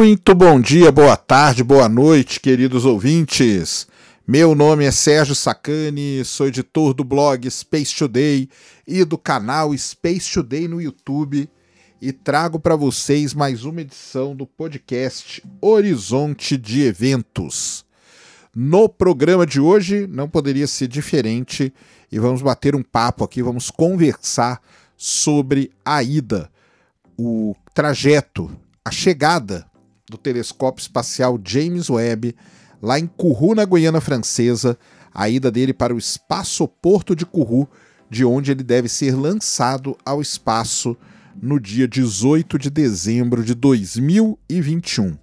Muito bom dia, boa tarde, boa noite, queridos ouvintes. Meu nome é Sérgio Sacani, sou editor do blog Space Today e do canal Space Today no YouTube e trago para vocês mais uma edição do podcast Horizonte de Eventos. No programa de hoje não poderia ser diferente e vamos bater um papo aqui, vamos conversar sobre a ida, o trajeto a chegada do telescópio espacial James Webb lá em Kourou, na Guiana Francesa, a ida dele para o espaçoporto de Kourou, de onde ele deve ser lançado ao espaço no dia 18 de dezembro de 2021.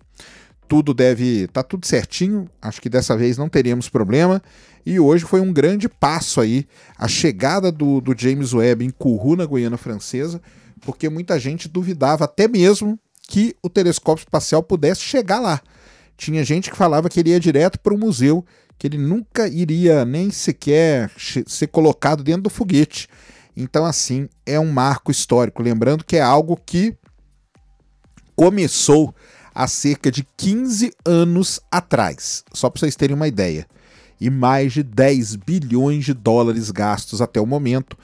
Tudo deve tá tudo certinho, acho que dessa vez não teríamos problema. E hoje foi um grande passo aí a chegada do, do James Webb em Kourou, na Guiana Francesa, porque muita gente duvidava até mesmo que o telescópio espacial pudesse chegar lá. Tinha gente que falava que ele ia direto para o museu, que ele nunca iria nem sequer ser colocado dentro do foguete. Então, assim, é um marco histórico. Lembrando que é algo que começou há cerca de 15 anos atrás, só para vocês terem uma ideia. E mais de 10 bilhões de dólares gastos até o momento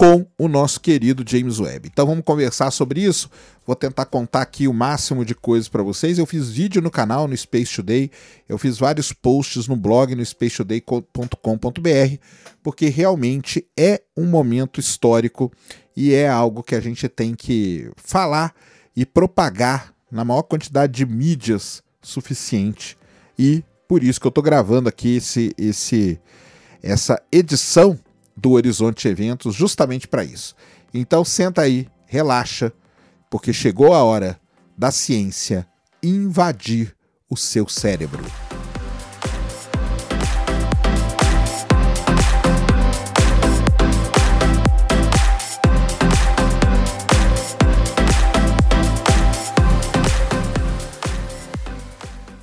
com o nosso querido James Webb. Então vamos conversar sobre isso. Vou tentar contar aqui o máximo de coisas para vocês. Eu fiz vídeo no canal no Space Today, eu fiz vários posts no blog no spacetoday.com.br, porque realmente é um momento histórico e é algo que a gente tem que falar e propagar na maior quantidade de mídias suficiente. E por isso que eu estou gravando aqui esse, esse, essa edição do Horizonte Eventos justamente para isso. Então senta aí, relaxa, porque chegou a hora da ciência invadir o seu cérebro.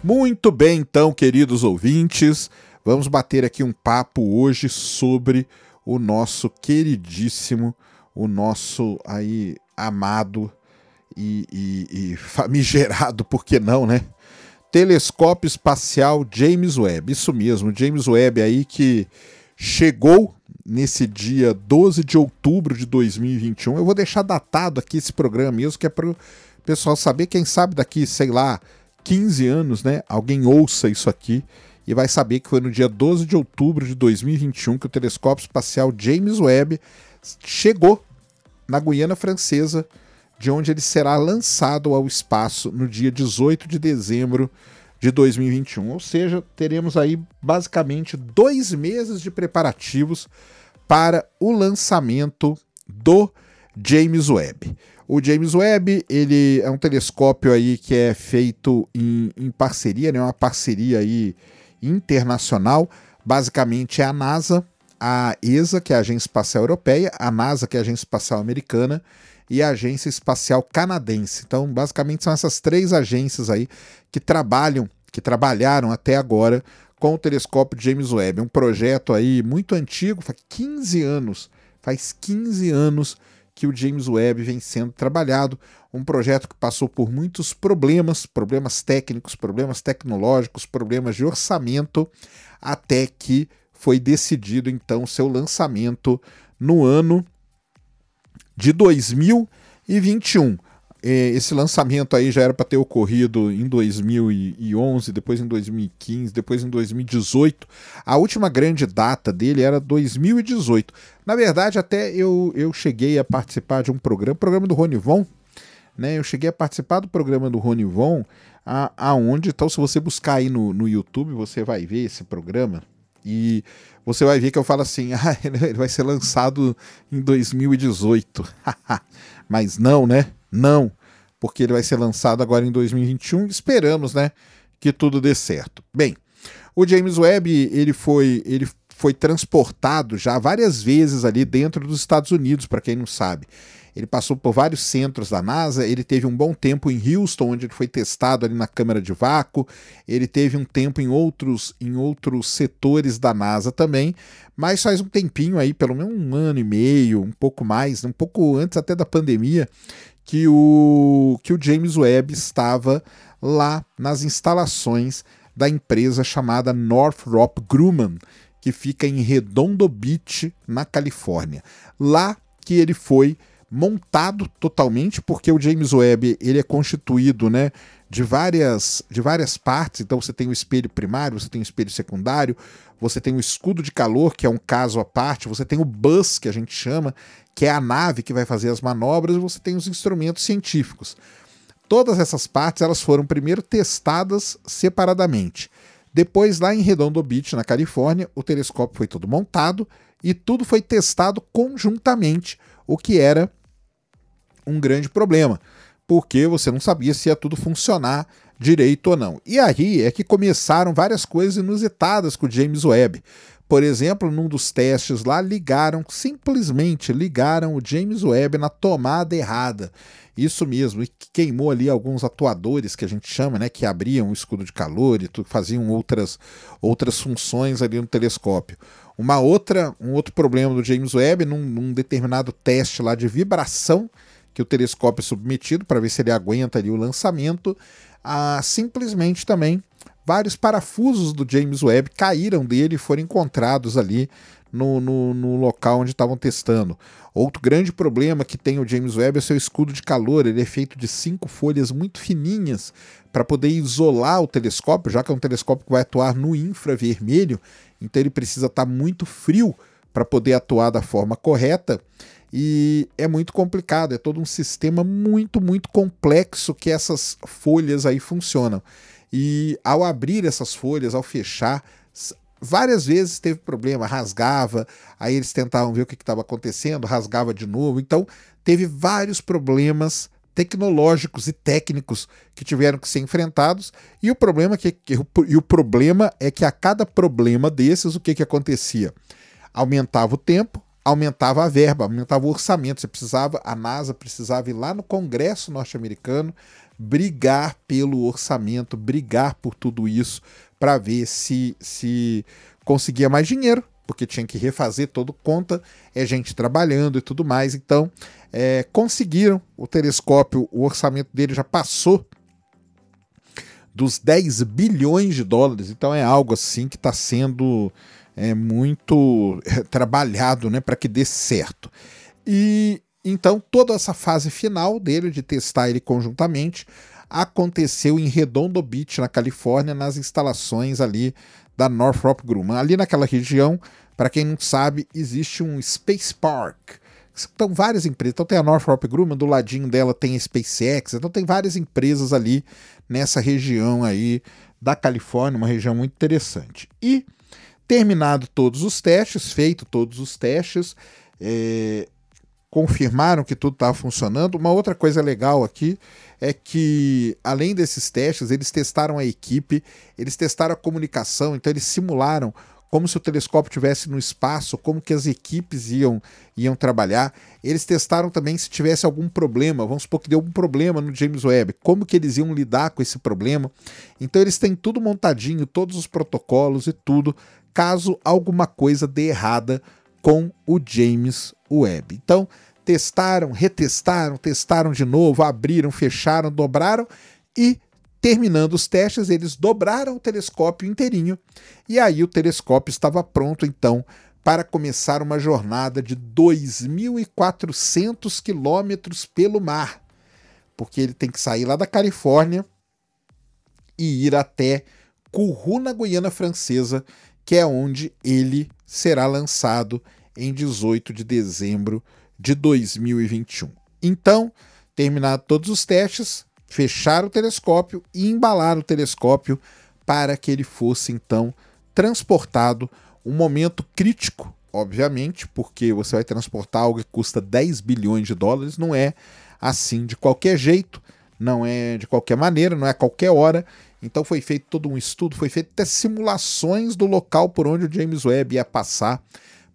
Muito bem, então, queridos ouvintes, vamos bater aqui um papo hoje sobre o nosso queridíssimo, o nosso aí amado e, e, e famigerado, por que não, né? Telescópio Espacial James Webb. Isso mesmo, James Webb aí que chegou nesse dia 12 de outubro de 2021. Eu vou deixar datado aqui esse programa mesmo, que é para o pessoal saber, quem sabe daqui, sei lá, 15 anos, né? Alguém ouça isso aqui e vai saber que foi no dia 12 de outubro de 2021 que o telescópio espacial James Webb chegou na Guiana Francesa, de onde ele será lançado ao espaço no dia 18 de dezembro de 2021. Ou seja, teremos aí basicamente dois meses de preparativos para o lançamento do James Webb. O James Webb ele é um telescópio aí que é feito em, em parceria, né, uma parceria aí internacional. Basicamente é a NASA, a ESA, que é a Agência Espacial Europeia, a NASA, que é a Agência Espacial Americana, e a Agência Espacial Canadense. Então, basicamente são essas três agências aí que trabalham, que trabalharam até agora com o telescópio James Webb. É um projeto aí muito antigo, faz 15 anos, faz 15 anos que o James Webb vem sendo trabalhado, um projeto que passou por muitos problemas, problemas técnicos, problemas tecnológicos, problemas de orçamento, até que foi decidido então seu lançamento no ano de 2021. É, esse lançamento aí já era para ter ocorrido em 2011, depois em 2015, depois em 2018. A última grande data dele era 2018. Na verdade, até eu, eu cheguei a participar de um programa, programa do Rony Von, né? Eu cheguei a participar do programa do Rony Von, a, aonde, então, se você buscar aí no, no YouTube, você vai ver esse programa e você vai ver que eu falo assim, ah, ele vai ser lançado em 2018. Mas não, né? Não, porque ele vai ser lançado agora em 2021. Esperamos, né, que tudo dê certo. Bem, o James Webb ele foi ele foi transportado já várias vezes ali dentro dos Estados Unidos, para quem não sabe. Ele passou por vários centros da NASA, ele teve um bom tempo em Houston, onde ele foi testado ali na câmara de vácuo, ele teve um tempo em outros, em outros setores da NASA também, mas faz um tempinho aí, pelo menos um ano e meio, um pouco mais, um pouco antes até da pandemia, que o, que o James Webb estava lá nas instalações da empresa chamada Northrop Grumman, que fica em Redondo Beach, na Califórnia. Lá que ele foi montado totalmente, porque o James Webb ele é constituído né, de, várias, de várias partes. Então você tem o espelho primário, você tem o espelho secundário, você tem o escudo de calor, que é um caso à parte, você tem o bus, que a gente chama, que é a nave que vai fazer as manobras, e você tem os instrumentos científicos. Todas essas partes elas foram primeiro testadas separadamente. Depois, lá em Redondo Beach, na Califórnia, o telescópio foi todo montado e tudo foi testado conjuntamente, o que era um grande problema, porque você não sabia se ia tudo funcionar direito ou não. E aí é que começaram várias coisas inusitadas com o James Webb. Por exemplo, num dos testes lá, ligaram, simplesmente ligaram o James Webb na tomada errada. Isso mesmo, e queimou ali alguns atuadores que a gente chama, né, que abriam o escudo de calor e faziam outras, outras funções ali no telescópio. Uma outra, um outro problema do James Webb, num, num determinado teste lá de vibração que o telescópio é submetido para ver se ele aguenta ali o lançamento, ah, simplesmente também vários parafusos do James Webb caíram dele e foram encontrados ali no, no, no local onde estavam testando. Outro grande problema que tem o James Webb é seu escudo de calor. Ele é feito de cinco folhas muito fininhas para poder isolar o telescópio, já que é um telescópio que vai atuar no infravermelho, então ele precisa estar tá muito frio para poder atuar da forma correta. E é muito complicado, é todo um sistema muito, muito complexo que essas folhas aí funcionam. E ao abrir essas folhas, ao fechar, várias vezes teve problema, rasgava, aí eles tentavam ver o que estava acontecendo, rasgava de novo. Então, teve vários problemas tecnológicos e técnicos que tiveram que ser enfrentados. E o problema que, que e o problema é que a cada problema desses, o que, que acontecia? Aumentava o tempo, aumentava a verba, aumentava o orçamento. Você precisava, a NASA precisava ir lá no Congresso norte-americano brigar pelo orçamento, brigar por tudo isso para ver se se conseguia mais dinheiro, porque tinha que refazer todo conta, é gente trabalhando e tudo mais. Então, é, conseguiram o telescópio, o orçamento dele já passou dos 10 bilhões de dólares. Então é algo assim que está sendo é, muito é, trabalhado né, para que dê certo. E então toda essa fase final dele, de testar ele conjuntamente, aconteceu em Redondo Beach, na Califórnia, nas instalações ali da Northrop Grumman. Ali naquela região, para quem não sabe, existe um Space Park. Então, várias empresas. Então, tem a Northrop Grumman, do ladinho dela tem a SpaceX. Então, tem várias empresas ali nessa região aí da Califórnia, uma região muito interessante. E Terminado todos os testes, feito todos os testes, é, confirmaram que tudo estava funcionando. Uma outra coisa legal aqui é que, além desses testes, eles testaram a equipe, eles testaram a comunicação, então eles simularam como se o telescópio estivesse no espaço, como que as equipes iam, iam trabalhar. Eles testaram também se tivesse algum problema, vamos supor que deu algum problema no James Webb, como que eles iam lidar com esse problema. Então eles têm tudo montadinho, todos os protocolos e tudo caso alguma coisa dê errada com o James Webb. Então, testaram, retestaram, testaram de novo, abriram, fecharam, dobraram e terminando os testes, eles dobraram o telescópio inteirinho e aí o telescópio estava pronto então para começar uma jornada de 2.400 quilômetros pelo mar, porque ele tem que sair lá da Califórnia e ir até Kourou, na Guiana Francesa, que é onde ele será lançado em 18 de dezembro de 2021. Então, terminados todos os testes, fechar o telescópio e embalar o telescópio para que ele fosse então transportado um momento crítico, obviamente, porque você vai transportar algo que custa 10 bilhões de dólares, não é assim de qualquer jeito, não é de qualquer maneira, não é a qualquer hora, então foi feito todo um estudo, foi feito até simulações do local por onde o James Webb ia passar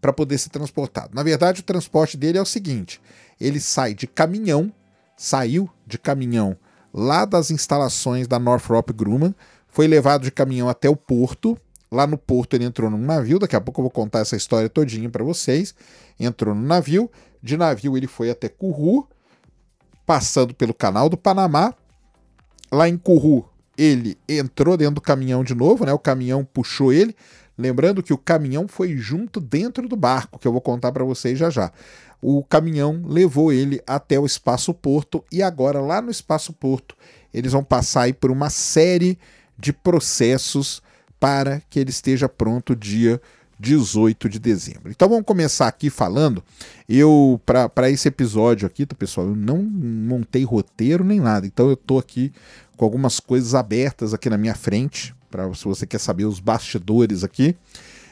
para poder ser transportado. Na verdade, o transporte dele é o seguinte: ele sai de caminhão, saiu de caminhão lá das instalações da Northrop Grumman, foi levado de caminhão até o porto. Lá no porto ele entrou num navio, daqui a pouco eu vou contar essa história todinha para vocês. Entrou no navio, de navio ele foi até Kourou, passando pelo canal do Panamá. Lá em Curru, ele entrou dentro do caminhão de novo, né? O caminhão puxou ele. Lembrando que o caminhão foi junto dentro do barco, que eu vou contar para vocês já já. O caminhão levou ele até o Espaço Porto e agora lá no Espaço Porto eles vão passar aí por uma série de processos para que ele esteja pronto dia 18 de dezembro. Então vamos começar aqui falando. Eu, para esse episódio aqui, tá, pessoal, eu não montei roteiro nem nada. Então eu tô aqui com algumas coisas abertas aqui na minha frente, para se você quer saber os bastidores aqui.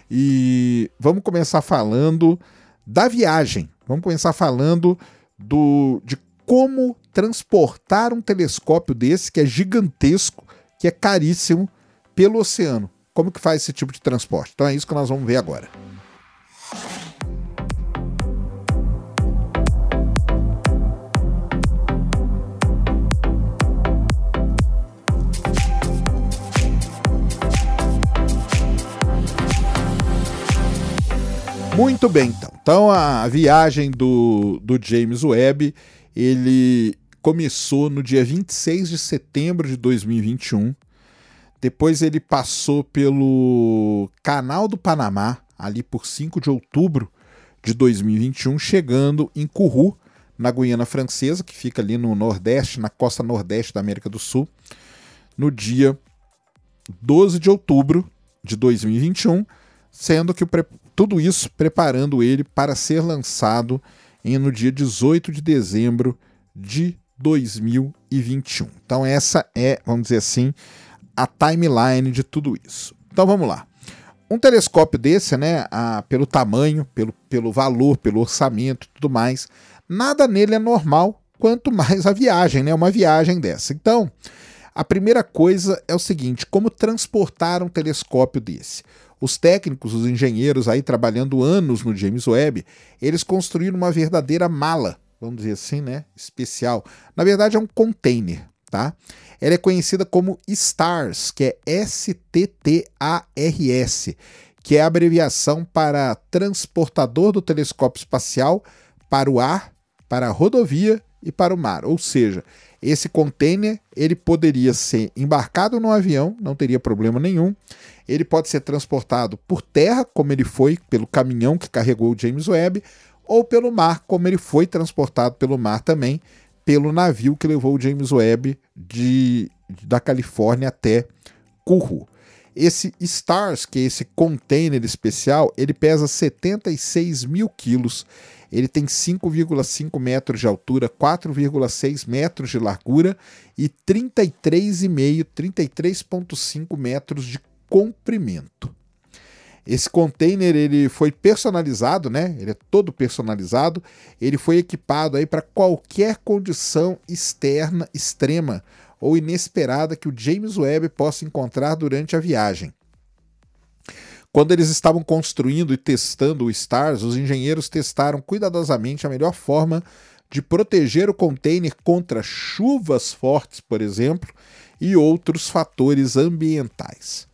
E vamos começar falando da viagem. Vamos começar falando do, de como transportar um telescópio desse, que é gigantesco, que é caríssimo, pelo oceano. Como que faz esse tipo de transporte? Então é isso que nós vamos ver agora. Muito bem, então. Então a viagem do, do James Webb, ele começou no dia 26 de setembro de 2021 depois ele passou pelo Canal do Panamá, ali por 5 de outubro de 2021, chegando em Curru, na Guiana Francesa, que fica ali no Nordeste, na costa Nordeste da América do Sul, no dia 12 de outubro de 2021, sendo que tudo isso preparando ele para ser lançado em, no dia 18 de dezembro de 2021. Então, essa é, vamos dizer assim, a timeline de tudo isso. Então vamos lá. Um telescópio desse, né, a, pelo tamanho, pelo, pelo valor, pelo orçamento tudo mais, nada nele é normal, quanto mais a viagem, né, uma viagem dessa. Então, a primeira coisa é o seguinte: como transportar um telescópio desse? Os técnicos, os engenheiros aí trabalhando anos no James Webb, eles construíram uma verdadeira mala, vamos dizer assim, né, especial. Na verdade é um container, tá? Ela é conhecida como STARS, que é S-T-T-A-R-S, que é a abreviação para Transportador do Telescópio Espacial para o Ar, para a Rodovia e para o Mar. Ou seja, esse container ele poderia ser embarcado no avião, não teria problema nenhum. Ele pode ser transportado por terra, como ele foi pelo caminhão que carregou o James Webb, ou pelo mar, como ele foi transportado pelo mar também, pelo navio que levou o James Webb de, da Califórnia até Curru. Esse Stars, que é esse container especial, ele pesa 76 mil quilos. Ele tem 5,5 metros de altura, 4,6 metros de largura e 33,5, 33,5 metros de comprimento. Esse container ele foi personalizado, né? Ele é todo personalizado. Ele foi equipado aí para qualquer condição externa extrema ou inesperada que o James Webb possa encontrar durante a viagem. Quando eles estavam construindo e testando o STARS, os engenheiros testaram cuidadosamente a melhor forma de proteger o container contra chuvas fortes, por exemplo, e outros fatores ambientais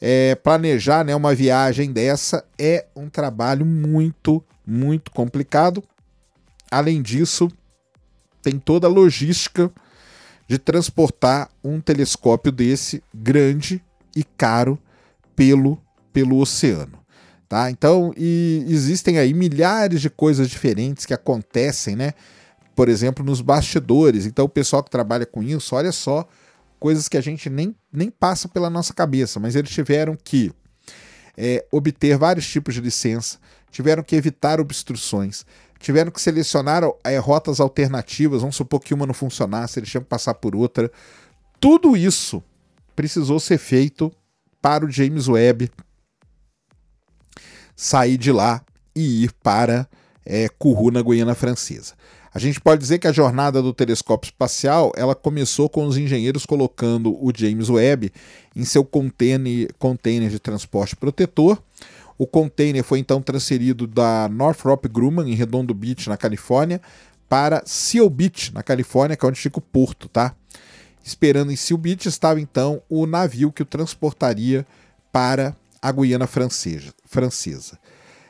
é, planejar né, uma viagem dessa é um trabalho muito, muito complicado. Além disso, tem toda a logística de transportar um telescópio desse grande e caro pelo, pelo oceano. Tá? Então, e existem aí milhares de coisas diferentes que acontecem, né? Por exemplo, nos bastidores. Então, o pessoal que trabalha com isso, olha só coisas que a gente nem, nem passa pela nossa cabeça, mas eles tiveram que é, obter vários tipos de licença, tiveram que evitar obstruções, tiveram que selecionar é, rotas alternativas, vamos supor que uma não funcionasse, eles tinham que passar por outra. Tudo isso precisou ser feito para o James Webb sair de lá e ir para é, Kourou, na Guiana Francesa. A gente pode dizer que a jornada do telescópio espacial ela começou com os engenheiros colocando o James Webb em seu container, container de transporte protetor. O container foi então transferido da Northrop Grumman, em Redondo Beach, na Califórnia, para Seal Beach, na Califórnia, que é onde fica o porto, tá? Esperando em Seal Beach estava então o navio que o transportaria para a Guiana francesa. francesa.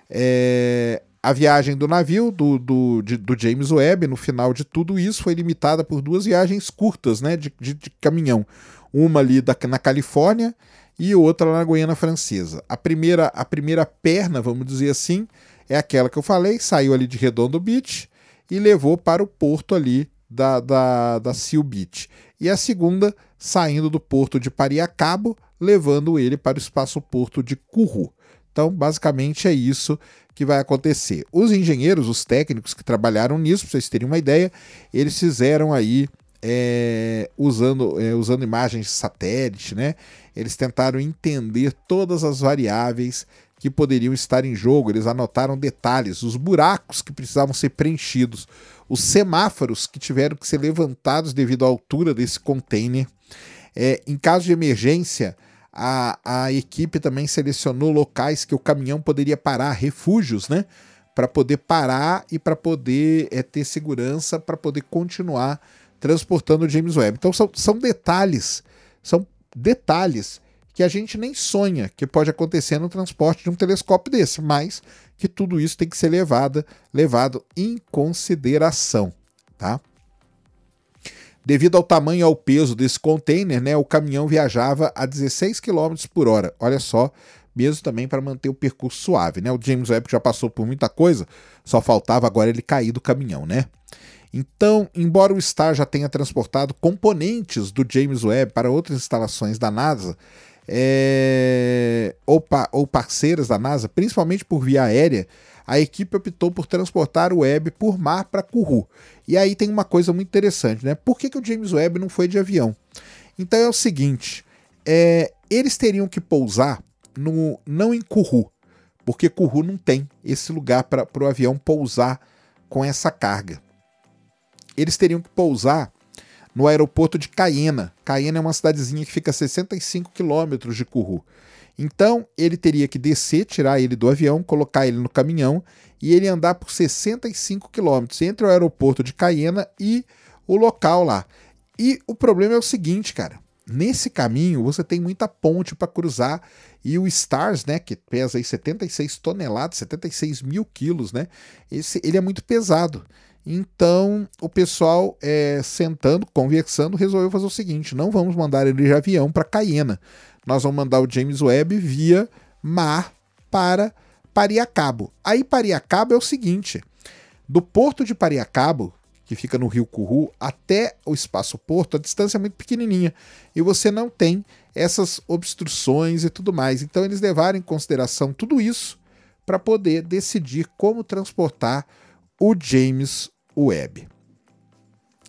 É... A viagem do navio do, do, de, do, James Webb, no final de tudo isso, foi limitada por duas viagens curtas né, de, de, de caminhão. Uma ali da, na Califórnia e outra na Guiana Francesa. A primeira, a primeira perna, vamos dizer assim, é aquela que eu falei, saiu ali de Redondo Beach e levou para o porto ali da, da, da Seal Beach. E a segunda, saindo do porto de Pariacabo, levando ele para o espaço porto de Curru. Então, basicamente é isso que vai acontecer. Os engenheiros, os técnicos que trabalharam nisso, para vocês terem uma ideia, eles fizeram aí é, usando, é, usando imagens de satélite, né? Eles tentaram entender todas as variáveis que poderiam estar em jogo. Eles anotaram detalhes, os buracos que precisavam ser preenchidos, os semáforos que tiveram que ser levantados devido à altura desse container. É, em caso de emergência, a, a equipe também selecionou locais que o caminhão poderia parar, refúgios, né? Para poder parar e para poder é, ter segurança, para poder continuar transportando o James Webb. Então são, são detalhes, são detalhes que a gente nem sonha que pode acontecer no transporte de um telescópio desse, mas que tudo isso tem que ser levado, levado em consideração, tá? Devido ao tamanho e ao peso desse container, né, o caminhão viajava a 16 km por hora. Olha só, mesmo também para manter o percurso suave. Né? O James Webb já passou por muita coisa, só faltava agora ele cair do caminhão. né? Então, embora o Star já tenha transportado componentes do James Webb para outras instalações da NASA, é... ou, pa... ou parceiras da NASA, principalmente por via aérea, a equipe optou por transportar o Webb por mar para Kourou. E aí tem uma coisa muito interessante, né? Por que, que o James Webb não foi de avião? Então é o seguinte: é, eles teriam que pousar no, não em Kourou, porque Kourou não tem esse lugar para o avião pousar com essa carga. Eles teriam que pousar no aeroporto de Cayena. Cayena é uma cidadezinha que fica a 65 quilômetros de Kourou. Então ele teria que descer, tirar ele do avião, colocar ele no caminhão e ele andar por 65 quilômetros entre o aeroporto de Cayena e o local lá. E o problema é o seguinte, cara. Nesse caminho você tem muita ponte para cruzar e o Stars, né, que pesa aí 76 toneladas, 76 mil quilos, né, esse, ele é muito pesado. Então o pessoal é, sentando, conversando, resolveu fazer o seguinte: não vamos mandar ele de avião para Cayena nós vamos mandar o James Webb via mar para Pariacabo. Aí Pariacabo é o seguinte: do porto de Pariacabo, que fica no Rio Curru, até o espaço porto, a distância é muito pequenininha e você não tem essas obstruções e tudo mais. Então eles levaram em consideração tudo isso para poder decidir como transportar o James Webb.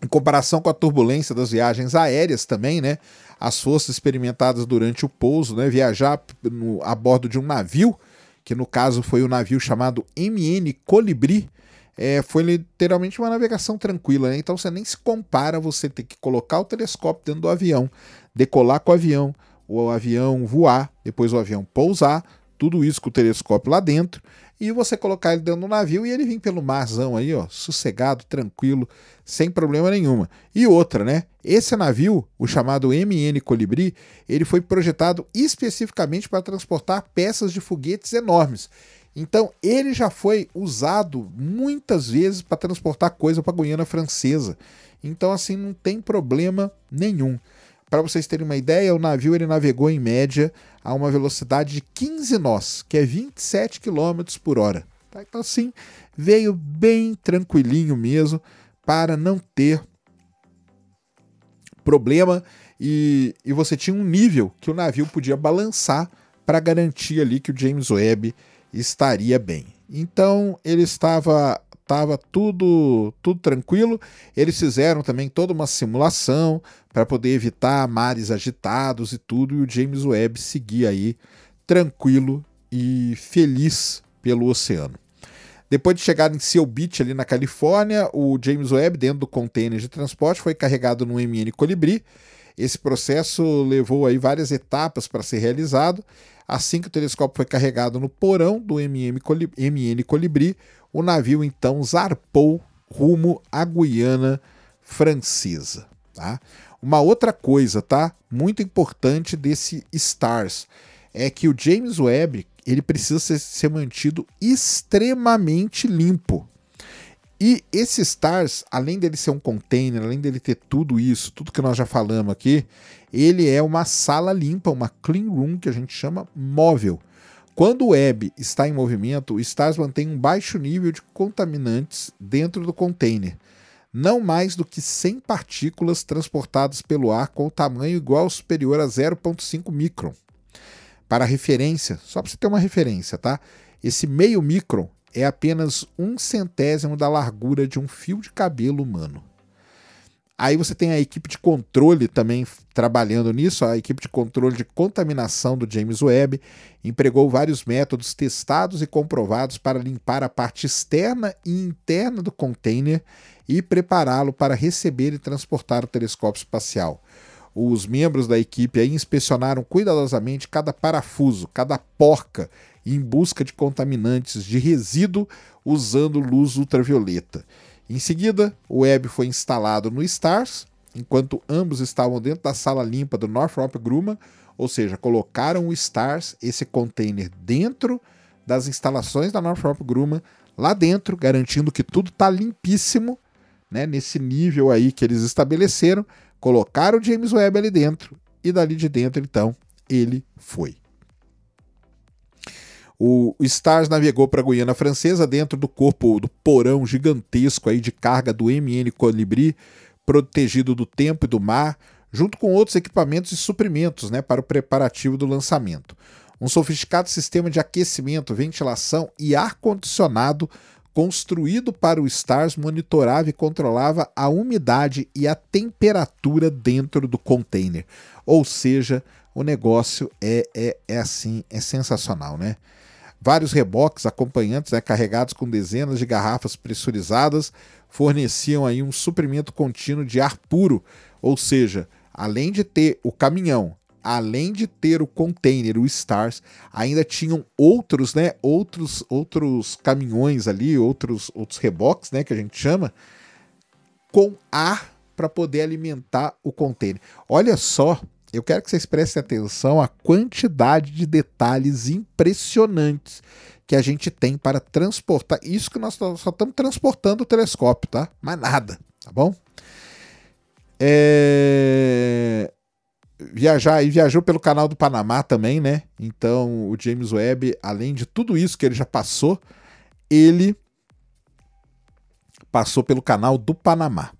Em comparação com a turbulência das viagens aéreas também, né? as forças experimentadas durante o pouso, né, viajar no, a bordo de um navio, que no caso foi o um navio chamado MN Colibri, é, foi literalmente uma navegação tranquila, né? então você nem se compara você ter que colocar o telescópio dentro do avião, decolar com o avião, o avião voar, depois o avião pousar, tudo isso com o telescópio lá dentro, e você colocar ele dentro do navio e ele vir pelo marzão aí, ó, sossegado, tranquilo, sem problema nenhuma. E outra, né? Esse navio, o chamado MN Colibri, ele foi projetado especificamente para transportar peças de foguetes enormes. Então, ele já foi usado muitas vezes para transportar coisa para a Guiana Francesa. Então, assim, não tem problema nenhum. Para vocês terem uma ideia, o navio ele navegou em média a uma velocidade de 15 nós, que é 27 km por hora. Tá? Então, assim, veio bem tranquilinho mesmo para não ter problema e, e você tinha um nível que o navio podia balançar para garantir ali que o James Webb estaria bem. Então ele estava estava tudo tudo tranquilo. Eles fizeram também toda uma simulação para poder evitar mares agitados e tudo, e o James Webb seguia aí tranquilo e feliz pelo oceano. Depois de chegar em Seal Beach, ali na Califórnia, o James Webb, dentro do container de transporte, foi carregado no MN Colibri. Esse processo levou aí várias etapas para ser realizado. Assim que o telescópio foi carregado no porão do MN Colibri, o navio então zarpou rumo à Guiana Francesa. Tá? Uma outra coisa, tá? Muito importante desse STARS é que o James Webb ele precisa ser, ser mantido extremamente limpo. E esse STARS, além dele ser um container, além dele ter tudo isso, tudo que nós já falamos aqui, ele é uma sala limpa, uma clean room que a gente chama móvel. Quando o web está em movimento, o STARS mantém um baixo nível de contaminantes dentro do container, não mais do que 100 partículas transportadas pelo ar com tamanho igual ou superior a 0,5 micron. Para referência, só para você ter uma referência, tá? Esse meio micron é apenas um centésimo da largura de um fio de cabelo humano. Aí você tem a equipe de controle também trabalhando nisso, a equipe de controle de contaminação do James Webb empregou vários métodos testados e comprovados para limpar a parte externa e interna do container e prepará-lo para receber e transportar o telescópio espacial. Os membros da equipe inspecionaram cuidadosamente cada parafuso, cada porca, em busca de contaminantes de resíduo usando luz ultravioleta. Em seguida, o web foi instalado no STARS, enquanto ambos estavam dentro da sala limpa do Northrop Grumman, ou seja, colocaram o STARS, esse container, dentro das instalações da Northrop Grumman, lá dentro, garantindo que tudo está limpíssimo, né, nesse nível aí que eles estabeleceram, colocaram o James Webb ali dentro e dali de dentro, então, ele foi. O Stars navegou para a Guiana Francesa dentro do corpo do porão gigantesco aí de carga do MN Colibri, protegido do tempo e do mar, junto com outros equipamentos e suprimentos né, para o preparativo do lançamento. Um sofisticado sistema de aquecimento, ventilação e ar-condicionado construído para o STARS monitorava e controlava a umidade e a temperatura dentro do container. Ou seja, o negócio é, é, é assim, é sensacional, né? Vários reboques acompanhantes, né, carregados com dezenas de garrafas pressurizadas, forneciam aí um suprimento contínuo de ar puro, ou seja, além de ter o caminhão, além de ter o container, o Stars, ainda tinham outros, né, outros outros caminhões ali, outros outros reboques, né, que a gente chama, com ar para poder alimentar o container. Olha só eu quero que vocês prestem atenção à quantidade de detalhes impressionantes que a gente tem para transportar. Isso que nós só estamos transportando o telescópio, tá? Mais nada, tá bom? É... Viajar e viajou pelo canal do Panamá também, né? Então o James Webb, além de tudo isso que ele já passou, ele passou pelo canal do Panamá.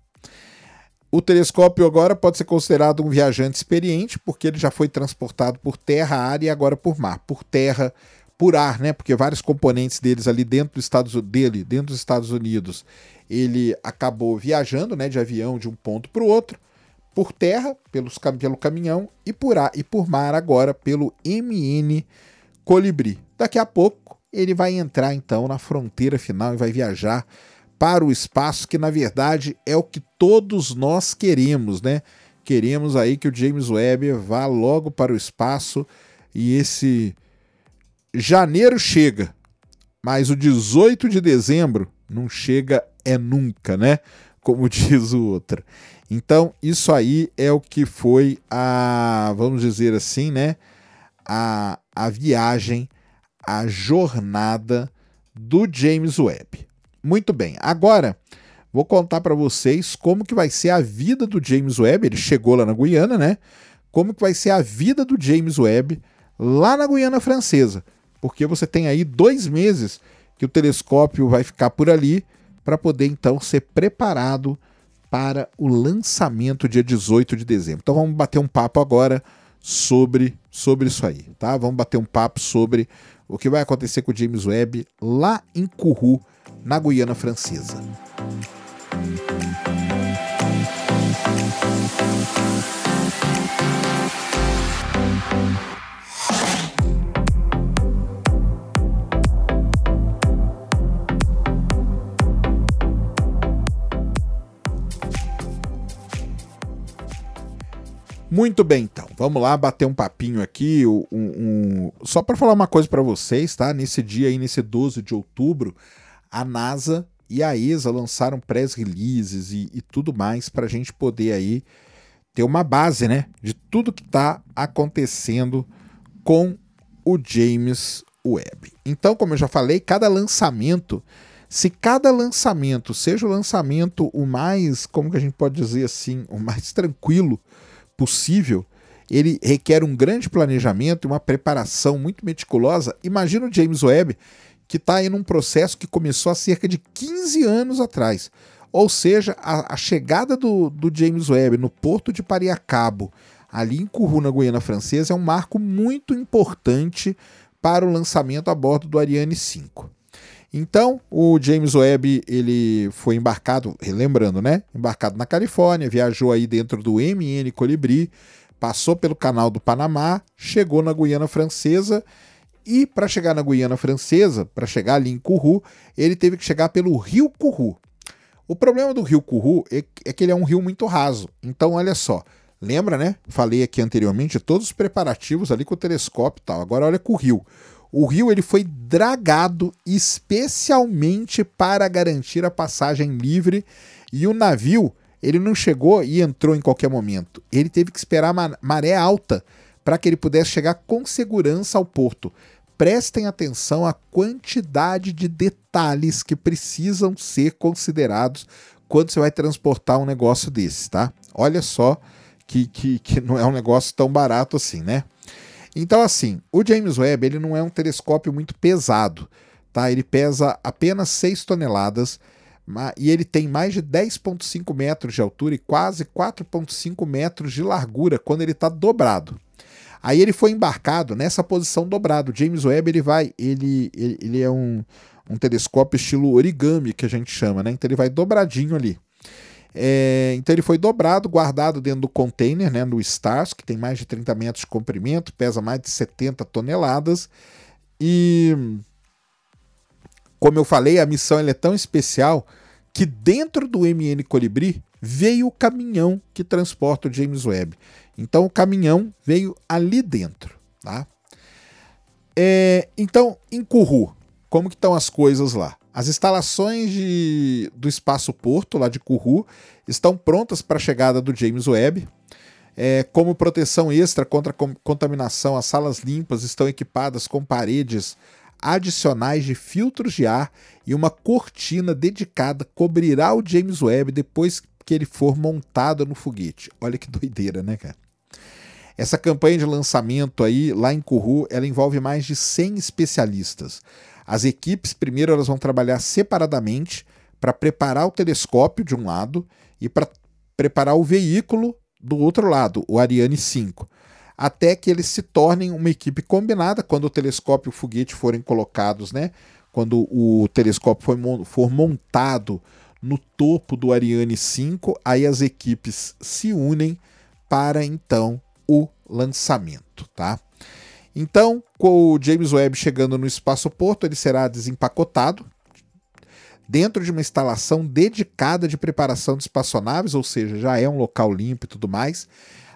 O telescópio agora pode ser considerado um viajante experiente, porque ele já foi transportado por terra, ar e agora por mar. Por terra, por ar, né? Porque vários componentes deles ali dentro dos Estados, dele, dentro dos Estados Unidos, ele acabou viajando, né, de avião de um ponto para o outro. Por terra, pelos, pelo caminhão, e por ar e por mar agora pelo MN Colibri. Daqui a pouco ele vai entrar então na fronteira final e vai viajar para o espaço, que na verdade é o que todos nós queremos, né? Queremos aí que o James Webb vá logo para o espaço e esse janeiro chega, mas o 18 de dezembro não chega é nunca, né? Como diz o outro. Então, isso aí é o que foi a, vamos dizer assim, né? A, a viagem, a jornada do James Webb. Muito bem. Agora, vou contar para vocês como que vai ser a vida do James Webb. Ele chegou lá na Guiana, né? Como que vai ser a vida do James Webb lá na Guiana Francesa. Porque você tem aí dois meses que o telescópio vai ficar por ali para poder então ser preparado para o lançamento dia 18 de dezembro. Então vamos bater um papo agora sobre, sobre isso aí, tá? Vamos bater um papo sobre o que vai acontecer com o James Webb lá em Kourou, na Guiana Francesa. Muito bem, então. Vamos lá bater um papinho aqui. Um, um... Só para falar uma coisa para vocês, tá? Nesse dia aí, nesse 12 de outubro, a NASA e a ESA lançaram press releases e, e tudo mais para a gente poder aí ter uma base, né, de tudo que está acontecendo com o James Webb. Então, como eu já falei, cada lançamento, se cada lançamento seja o lançamento o mais, como que a gente pode dizer assim, o mais tranquilo possível, ele requer um grande planejamento e uma preparação muito meticulosa. Imagina o James Webb, que está em um processo que começou há cerca de 15 anos atrás. Ou seja, a, a chegada do, do, James Webb no porto de Pariacabo, ali em Kourou, na Guiana Francesa, é um marco muito importante para o lançamento a bordo do Ariane 5. Então, o James Webb ele foi embarcado, lembrando, né? Embarcado na Califórnia, viajou aí dentro do MN Colibri, passou pelo Canal do Panamá, chegou na Guiana Francesa e para chegar na Guiana Francesa, para chegar ali em Kourou, ele teve que chegar pelo Rio Kourou. O problema do rio Kourou é, é que ele é um rio muito raso. Então, olha só, lembra, né? Falei aqui anteriormente todos os preparativos ali com o telescópio e tal. Agora olha com o rio. O rio ele foi dragado especialmente para garantir a passagem livre e o navio ele não chegou e entrou em qualquer momento. Ele teve que esperar a maré alta para que ele pudesse chegar com segurança ao porto prestem atenção à quantidade de detalhes que precisam ser considerados quando você vai transportar um negócio desse, tá? Olha só que, que, que não é um negócio tão barato assim, né? Então, assim, o James Webb ele não é um telescópio muito pesado, tá? Ele pesa apenas 6 toneladas e ele tem mais de 10,5 metros de altura e quase 4,5 metros de largura quando ele está dobrado. Aí ele foi embarcado nessa posição dobrada. O James Webb ele vai, ele, ele, ele é um, um telescópio estilo origami que a gente chama, né? Então ele vai dobradinho ali. É, então ele foi dobrado, guardado dentro do container, né, no Stars, que tem mais de 30 metros de comprimento, pesa mais de 70 toneladas. E como eu falei, a missão é tão especial que dentro do MN Colibri veio o caminhão que transporta o James Webb. Então o caminhão veio ali dentro, tá? É, então, em Curru, como que estão as coisas lá? As instalações de, do espaço porto lá de Curru estão prontas para a chegada do James Webb. É, como proteção extra contra contaminação, as salas limpas estão equipadas com paredes adicionais de filtros de ar e uma cortina dedicada cobrirá o James Webb depois que ele for montado no foguete. Olha que doideira, né, cara? Essa campanha de lançamento aí, lá em Kourou, ela envolve mais de 100 especialistas. As equipes, primeiro, elas vão trabalhar separadamente para preparar o telescópio de um lado e para preparar o veículo do outro lado, o Ariane 5, até que eles se tornem uma equipe combinada quando o telescópio e o foguete forem colocados, né? Quando o telescópio for montado no topo do Ariane 5, aí as equipes se unem para então o lançamento, tá? Então, com o James Webb chegando no espaço porto, ele será desempacotado dentro de uma instalação dedicada de preparação de espaçonaves, ou seja, já é um local limpo e tudo mais.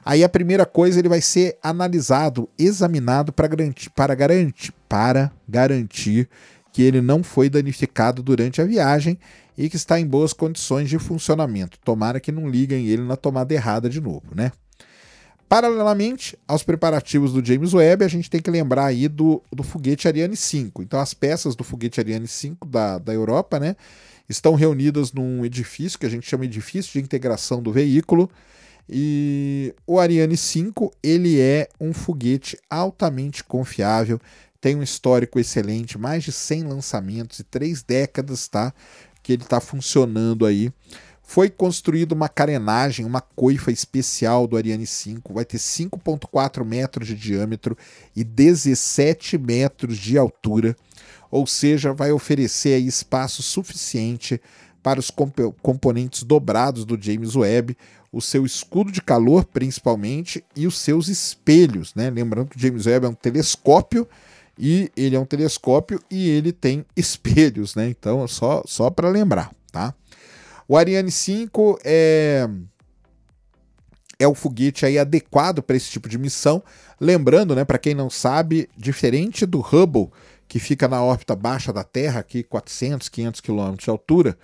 Aí a primeira coisa ele vai ser analisado, examinado para garantir, para garantir, para garantir que ele não foi danificado durante a viagem e que está em boas condições de funcionamento. Tomara que não liguem ele na tomada errada de novo, né? Paralelamente aos preparativos do James Webb, a gente tem que lembrar aí do, do foguete Ariane 5. Então, as peças do foguete Ariane 5 da, da Europa né, estão reunidas num edifício que a gente chama de edifício de integração do veículo. E o Ariane 5 ele é um foguete altamente confiável, tem um histórico excelente, mais de 100 lançamentos e três décadas tá, que ele está funcionando aí. Foi construída uma carenagem, uma coifa especial do Ariane 5, vai ter 5,4 metros de diâmetro e 17 metros de altura, ou seja, vai oferecer espaço suficiente para os comp componentes dobrados do James Webb, o seu escudo de calor principalmente e os seus espelhos, né? Lembrando que o James Webb é um telescópio e ele é um telescópio e ele tem espelhos, né? Então, só só para lembrar, tá? O Ariane 5 é é o foguete aí adequado para esse tipo de missão. Lembrando, né, para quem não sabe, diferente do Hubble, que fica na órbita baixa da Terra, aqui 400, 500 km de altura,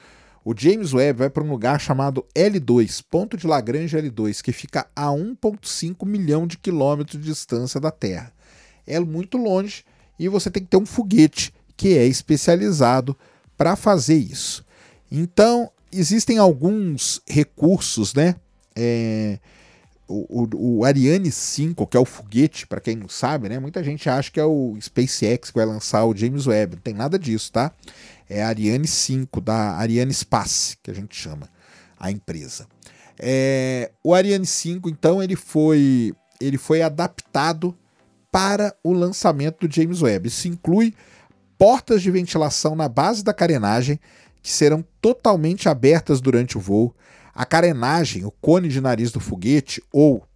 o James Webb vai para um lugar chamado L2, ponto de Lagrange L2, que fica a 1,5 milhão de quilômetros de distância da Terra. É muito longe e você tem que ter um foguete que é especializado para fazer isso. Então, existem alguns recursos, né? É, o, o, o, Ariane 5, que é o foguete, para quem não sabe, né? Muita gente acha que é o SpaceX que vai lançar o James Webb. Não tem nada disso, tá? É a Ariane 5, da Ariane Space, que a gente chama a empresa. É, o Ariane 5, então, ele foi, ele foi adaptado para o lançamento do James Webb. Isso inclui portas de ventilação na base da carenagem, que serão totalmente abertas durante o voo. A carenagem, o cone de nariz do foguete, ou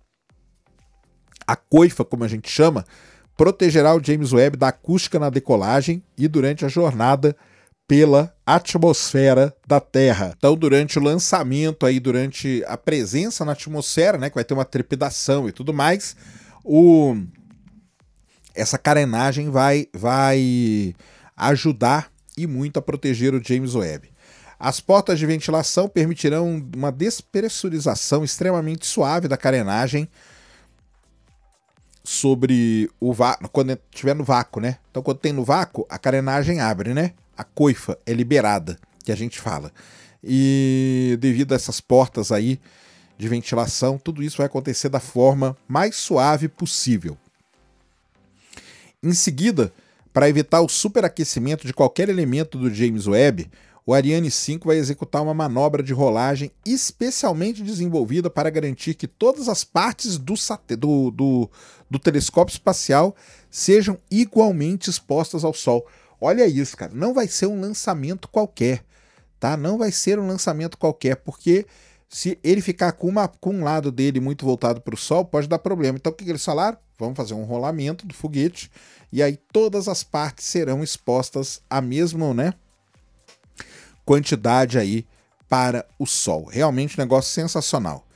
a coifa, como a gente chama, protegerá o James Webb da acústica na decolagem e durante a jornada pela atmosfera da Terra. Então, durante o lançamento aí, durante a presença na atmosfera, né, que vai ter uma trepidação e tudo mais, o essa carenagem vai vai ajudar e muito a proteger o James Webb. As portas de ventilação permitirão uma despressurização extremamente suave da carenagem sobre o vácuo, quando estiver no vácuo, né? Então, quando tem no vácuo, a carenagem abre, né? A coifa é liberada, que a gente fala. E devido a essas portas aí de ventilação, tudo isso vai acontecer da forma mais suave possível. Em seguida, para evitar o superaquecimento de qualquer elemento do James Webb, o Ariane 5 vai executar uma manobra de rolagem especialmente desenvolvida para garantir que todas as partes do, do, do, do telescópio espacial sejam igualmente expostas ao Sol. Olha isso, cara. Não vai ser um lançamento qualquer, tá? Não vai ser um lançamento qualquer, porque se ele ficar com, uma, com um lado dele muito voltado para o Sol, pode dar problema. Então o que, que eles falaram? Vamos fazer um rolamento do foguete e aí todas as partes serão expostas à mesma né, quantidade aí para o Sol. Realmente um negócio sensacional.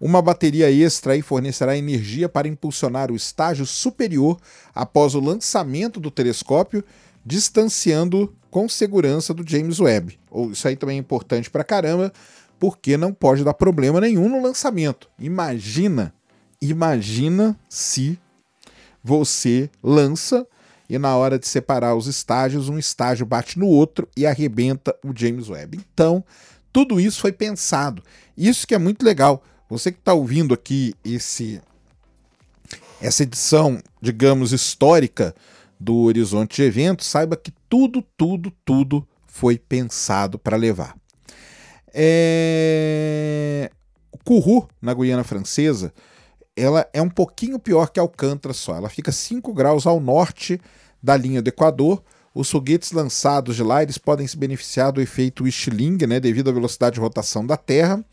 Uma bateria extra aí fornecerá energia para impulsionar o estágio superior após o lançamento do telescópio, distanciando com segurança do James Webb. Isso aí também é importante para caramba, porque não pode dar problema nenhum no lançamento. Imagina, imagina se você lança e na hora de separar os estágios, um estágio bate no outro e arrebenta o James Webb. Então, tudo isso foi pensado. Isso que é muito legal. Você que está ouvindo aqui esse essa edição, digamos, histórica do Horizonte de Eventos, saiba que tudo, tudo, tudo foi pensado para levar. É... O Kourou, na Guiana Francesa, ela é um pouquinho pior que Alcântara só. Ela fica 5 graus ao norte da linha do Equador. Os foguetes lançados de lá eles podem se beneficiar do efeito Whistling, né, devido à velocidade de rotação da Terra,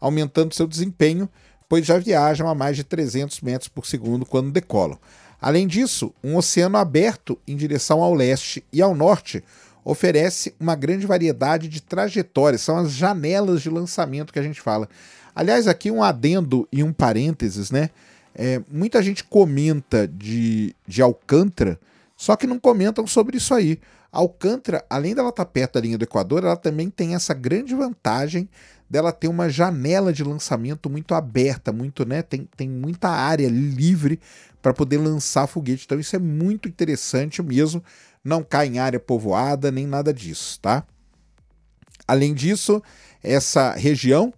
aumentando seu desempenho, pois já viajam a mais de 300 metros por segundo quando decolam. Além disso, um oceano aberto em direção ao leste e ao norte oferece uma grande variedade de trajetórias, são as janelas de lançamento que a gente fala. Aliás, aqui um adendo e um parênteses, né? É, muita gente comenta de, de Alcântara, só que não comentam sobre isso aí. Alcântara, além dela estar tá perto da linha do Equador, ela também tem essa grande vantagem dela ter uma janela de lançamento muito aberta, muito, né? Tem, tem muita área livre para poder lançar foguete. Então isso é muito interessante mesmo. Não cai em área povoada nem nada disso, tá? Além disso, essa região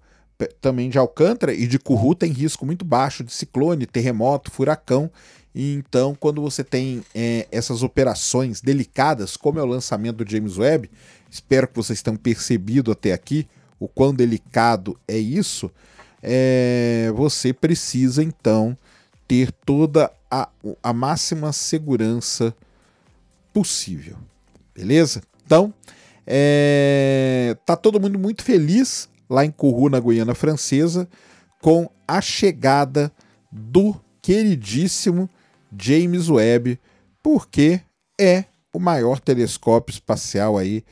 também de Alcântara e de Curru tem risco muito baixo de ciclone, terremoto, furacão. E então, quando você tem é, essas operações delicadas, como é o lançamento do James Webb, espero que vocês tenham percebido até aqui o quão delicado é isso. É, você precisa então ter toda a, a máxima segurança possível, beleza? Então, é, tá todo mundo muito feliz lá em Kourou, na Guiana Francesa, com a chegada do queridíssimo James Webb, porque é o maior telescópio espacial aí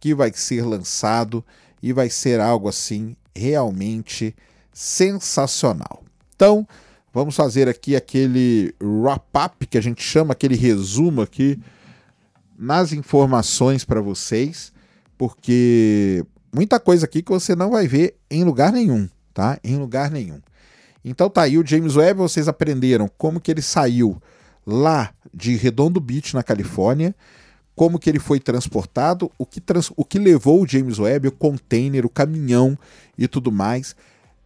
que vai ser lançado e vai ser algo assim realmente sensacional. Então, vamos fazer aqui aquele wrap-up que a gente chama, aquele resumo aqui nas informações para vocês, porque muita coisa aqui que você não vai ver em lugar nenhum, tá? Em lugar nenhum. Então tá aí o James Webb, vocês aprenderam como que ele saiu lá de Redondo Beach, na Califórnia, como que ele foi transportado, o que, trans, o que levou o James Webb, o container, o caminhão e tudo mais.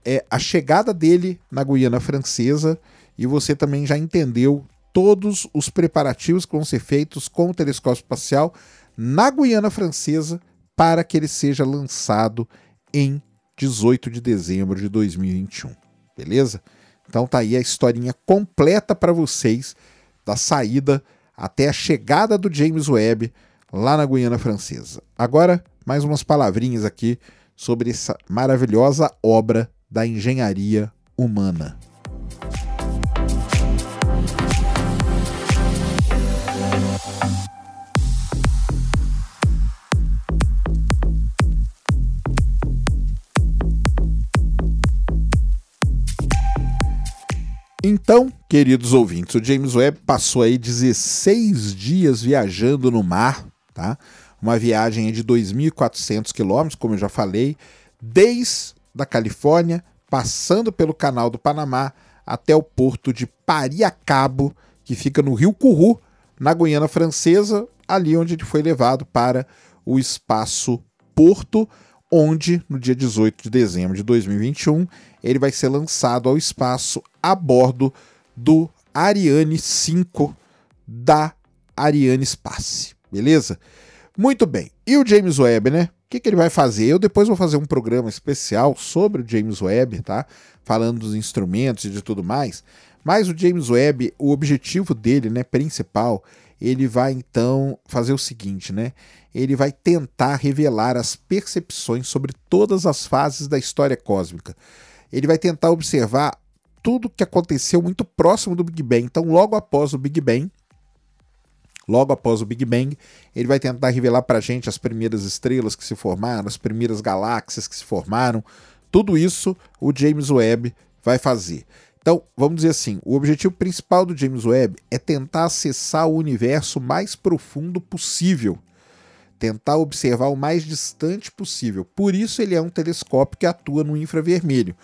É a chegada dele na Guiana Francesa e você também já entendeu todos os preparativos que vão ser feitos com o telescópio espacial na Guiana Francesa para que ele seja lançado em 18 de dezembro de 2021. Beleza? Então tá aí a historinha completa para vocês da saída até a chegada do James Webb lá na Guiana Francesa. Agora, mais umas palavrinhas aqui sobre essa maravilhosa obra da engenharia humana. Então, queridos ouvintes, o James Webb passou aí 16 dias viajando no mar, tá? Uma viagem de 2.400 quilômetros, como eu já falei, desde a Califórnia, passando pelo Canal do Panamá até o porto de Pariacabo, que fica no Rio Curru, na Guiana Francesa, ali onde ele foi levado para o espaço Porto, onde no dia 18 de dezembro de 2021 ele vai ser lançado ao espaço a bordo do Ariane 5 da Ariane Space, beleza? Muito bem. E o James Webb, né? O que, que ele vai fazer? Eu depois vou fazer um programa especial sobre o James Webb, tá? Falando dos instrumentos e de tudo mais. Mas o James Webb, o objetivo dele, né, principal, ele vai então fazer o seguinte, né? Ele vai tentar revelar as percepções sobre todas as fases da história cósmica. Ele vai tentar observar tudo que aconteceu muito próximo do Big Bang. Então, logo após o Big Bang, logo após o Big Bang, ele vai tentar revelar para a gente as primeiras estrelas que se formaram, as primeiras galáxias que se formaram. Tudo isso o James Webb vai fazer. Então, vamos dizer assim, o objetivo principal do James Webb é tentar acessar o universo mais profundo possível, tentar observar o mais distante possível. Por isso ele é um telescópio que atua no infravermelho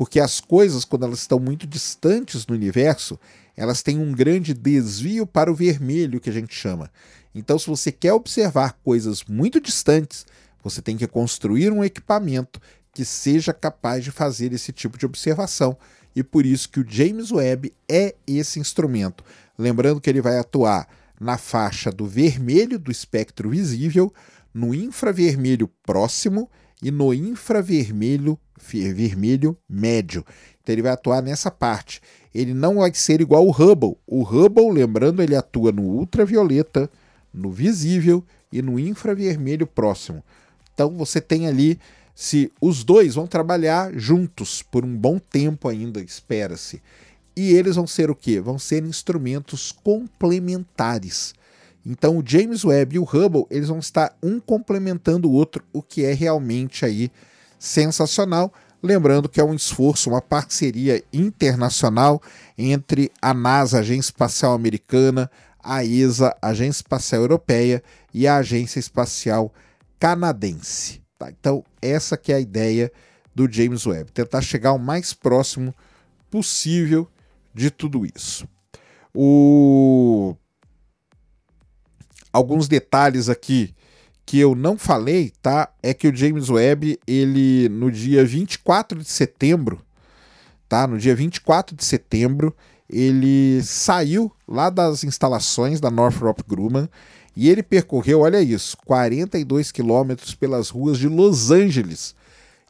porque as coisas, quando elas estão muito distantes no universo, elas têm um grande desvio para o vermelho, que a gente chama. Então, se você quer observar coisas muito distantes, você tem que construir um equipamento que seja capaz de fazer esse tipo de observação. E por isso que o James Webb é esse instrumento. Lembrando que ele vai atuar na faixa do vermelho do espectro visível, no infravermelho próximo e no infravermelho vermelho médio. Então ele vai atuar nessa parte. Ele não vai ser igual o Hubble. O Hubble, lembrando, ele atua no ultravioleta, no visível e no infravermelho próximo. Então você tem ali se os dois vão trabalhar juntos por um bom tempo ainda, espera-se. E eles vão ser o quê? Vão ser instrumentos complementares. Então o James Webb e o Hubble, eles vão estar um complementando o outro, o que é realmente aí sensacional. Lembrando que é um esforço, uma parceria internacional entre a NASA, Agência Espacial Americana, a ESA, Agência Espacial Europeia e a Agência Espacial Canadense. Tá? Então, essa que é a ideia do James Webb, tentar chegar o mais próximo possível de tudo isso. O... Alguns detalhes aqui que eu não falei, tá? É que o James Webb, ele no dia 24 de setembro, tá? No dia 24 de setembro, ele saiu lá das instalações da Northrop Grumman e ele percorreu, olha isso, 42 quilômetros pelas ruas de Los Angeles.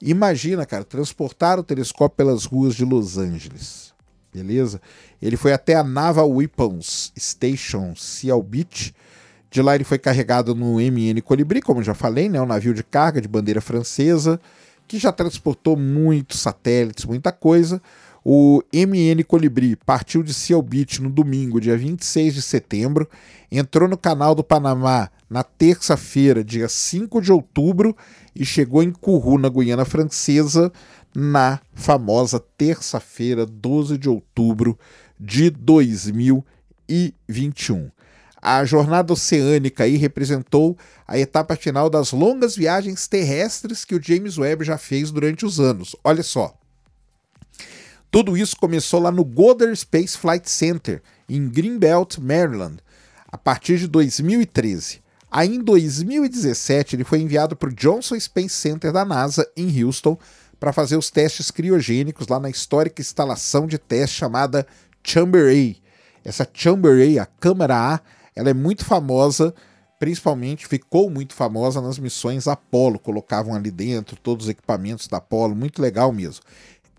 Imagina, cara, transportar o telescópio pelas ruas de Los Angeles. Beleza? Ele foi até a Naval Weapons Station Seal Beach, de lá ele foi carregado no MN Colibri, como já falei, né, um navio de carga de bandeira francesa, que já transportou muitos satélites, muita coisa. O MN Colibri partiu de Seal Beach no domingo, dia 26 de setembro, entrou no Canal do Panamá na terça-feira, dia 5 de outubro, e chegou em Kourou, na Guiana Francesa, na famosa terça-feira, 12 de outubro de 2021. A jornada oceânica aí representou a etapa final das longas viagens terrestres que o James Webb já fez durante os anos. Olha só. Tudo isso começou lá no Goddard Space Flight Center, em Greenbelt, Maryland, a partir de 2013. Aí em 2017 ele foi enviado para o Johnson Space Center da NASA em Houston para fazer os testes criogênicos lá na histórica instalação de teste chamada Chamber A. Essa Chamber A, a câmara A, ela é muito famosa, principalmente ficou muito famosa nas missões Apollo, colocavam ali dentro todos os equipamentos da Apollo, muito legal mesmo.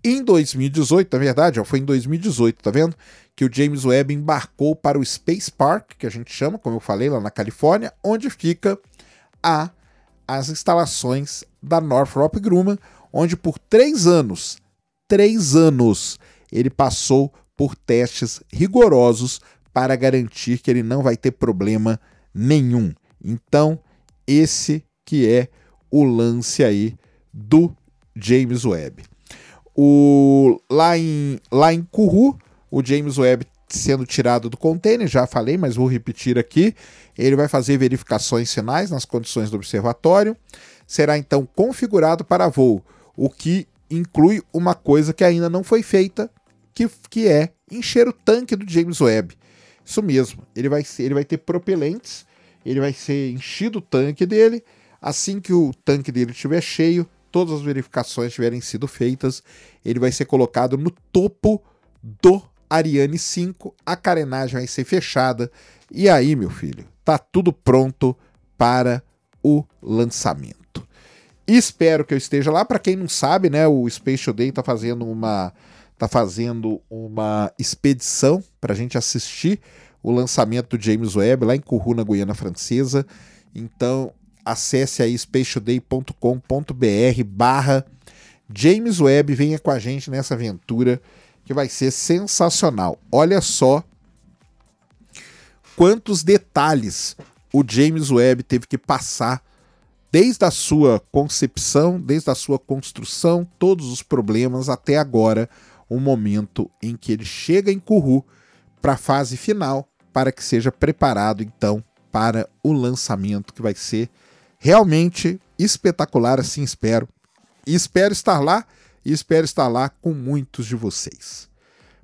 Em 2018, na verdade, ó, foi em 2018, tá vendo? Que o James Webb embarcou para o Space Park, que a gente chama, como eu falei, lá na Califórnia, onde fica a, as instalações da Northrop Grumman, onde por três anos, três anos, ele passou por testes rigorosos para garantir que ele não vai ter problema nenhum. Então, esse que é o lance aí do James Webb. O, lá, em, lá em Kourou, o James Webb sendo tirado do container, já falei, mas vou repetir aqui. Ele vai fazer verificações finais nas condições do observatório. Será então configurado para voo, o que inclui uma coisa que ainda não foi feita, que, que é encher o tanque do James Webb. Isso mesmo, ele vai, ser, ele vai ter propelentes, ele vai ser enchido o tanque dele. Assim que o tanque dele estiver cheio, todas as verificações tiverem sido feitas, ele vai ser colocado no topo do Ariane 5, a carenagem vai ser fechada. E aí, meu filho, tá tudo pronto para o lançamento. Espero que eu esteja lá. Para quem não sabe, né, o Space Today está fazendo uma tá fazendo uma expedição para a gente assistir o lançamento do James Webb lá em Kourou, na Guiana Francesa. Então, acesse aí spatialday.com.br barra James Webb, venha com a gente nessa aventura que vai ser sensacional. Olha só quantos detalhes o James Webb teve que passar desde a sua concepção, desde a sua construção, todos os problemas até agora, o momento em que ele chega em Kourou para a fase final, para que seja preparado então para o lançamento que vai ser realmente espetacular, assim espero. E espero estar lá e espero estar lá com muitos de vocês.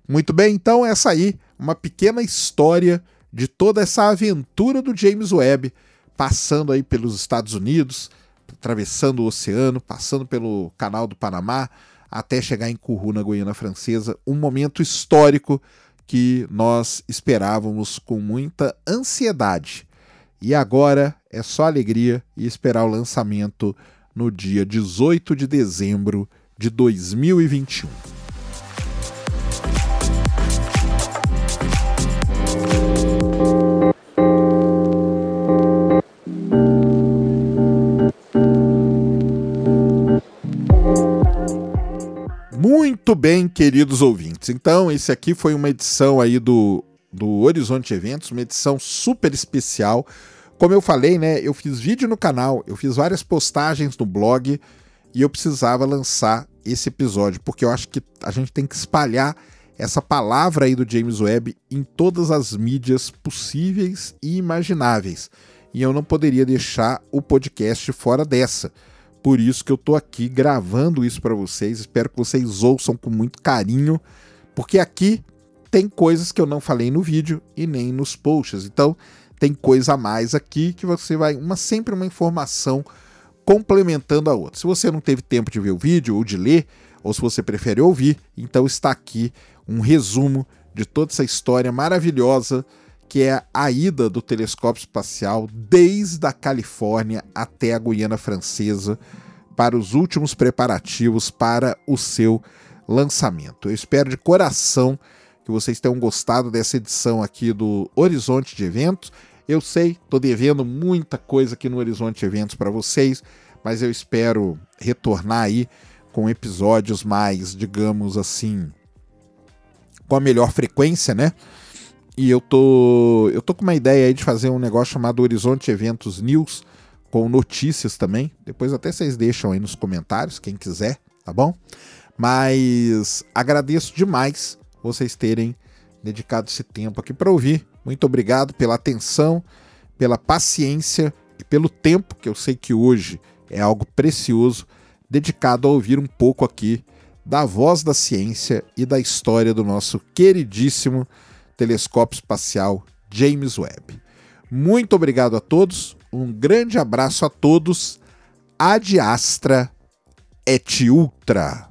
Muito bem, então essa aí, uma pequena história de toda essa aventura do James Webb, passando aí pelos Estados Unidos, atravessando o oceano, passando pelo Canal do Panamá, até chegar em Kourou, na Guiana Francesa, um momento histórico que nós esperávamos com muita ansiedade. E agora é só alegria e esperar o lançamento no dia 18 de dezembro de 2021. Muito bem, queridos ouvintes. Então, esse aqui foi uma edição aí do do Horizonte Eventos, uma edição super especial. Como eu falei, né, eu fiz vídeo no canal, eu fiz várias postagens no blog e eu precisava lançar esse episódio, porque eu acho que a gente tem que espalhar essa palavra aí do James Webb em todas as mídias possíveis e imagináveis. E eu não poderia deixar o podcast fora dessa. Por isso que eu tô aqui gravando isso para vocês. Espero que vocês ouçam com muito carinho, porque aqui tem coisas que eu não falei no vídeo e nem nos posts. Então, tem coisa a mais aqui que você vai. uma Sempre uma informação complementando a outra. Se você não teve tempo de ver o vídeo ou de ler, ou se você prefere ouvir, então está aqui um resumo de toda essa história maravilhosa que é a ida do telescópio espacial desde a Califórnia até a Guiana Francesa para os últimos preparativos para o seu lançamento. Eu espero de coração que vocês tenham gostado dessa edição aqui do Horizonte de Eventos. Eu sei, estou devendo muita coisa aqui no Horizonte de Eventos para vocês, mas eu espero retornar aí com episódios mais, digamos assim, com a melhor frequência, né? E eu tô, eu tô com uma ideia aí de fazer um negócio chamado Horizonte Eventos News, com notícias também. Depois até vocês deixam aí nos comentários, quem quiser, tá bom? Mas agradeço demais vocês terem dedicado esse tempo aqui para ouvir. Muito obrigado pela atenção, pela paciência e pelo tempo, que eu sei que hoje é algo precioso, dedicado a ouvir um pouco aqui da voz da ciência e da história do nosso queridíssimo telescópio espacial James Webb. Muito obrigado a todos, um grande abraço a todos. Ad Astra et Ultra.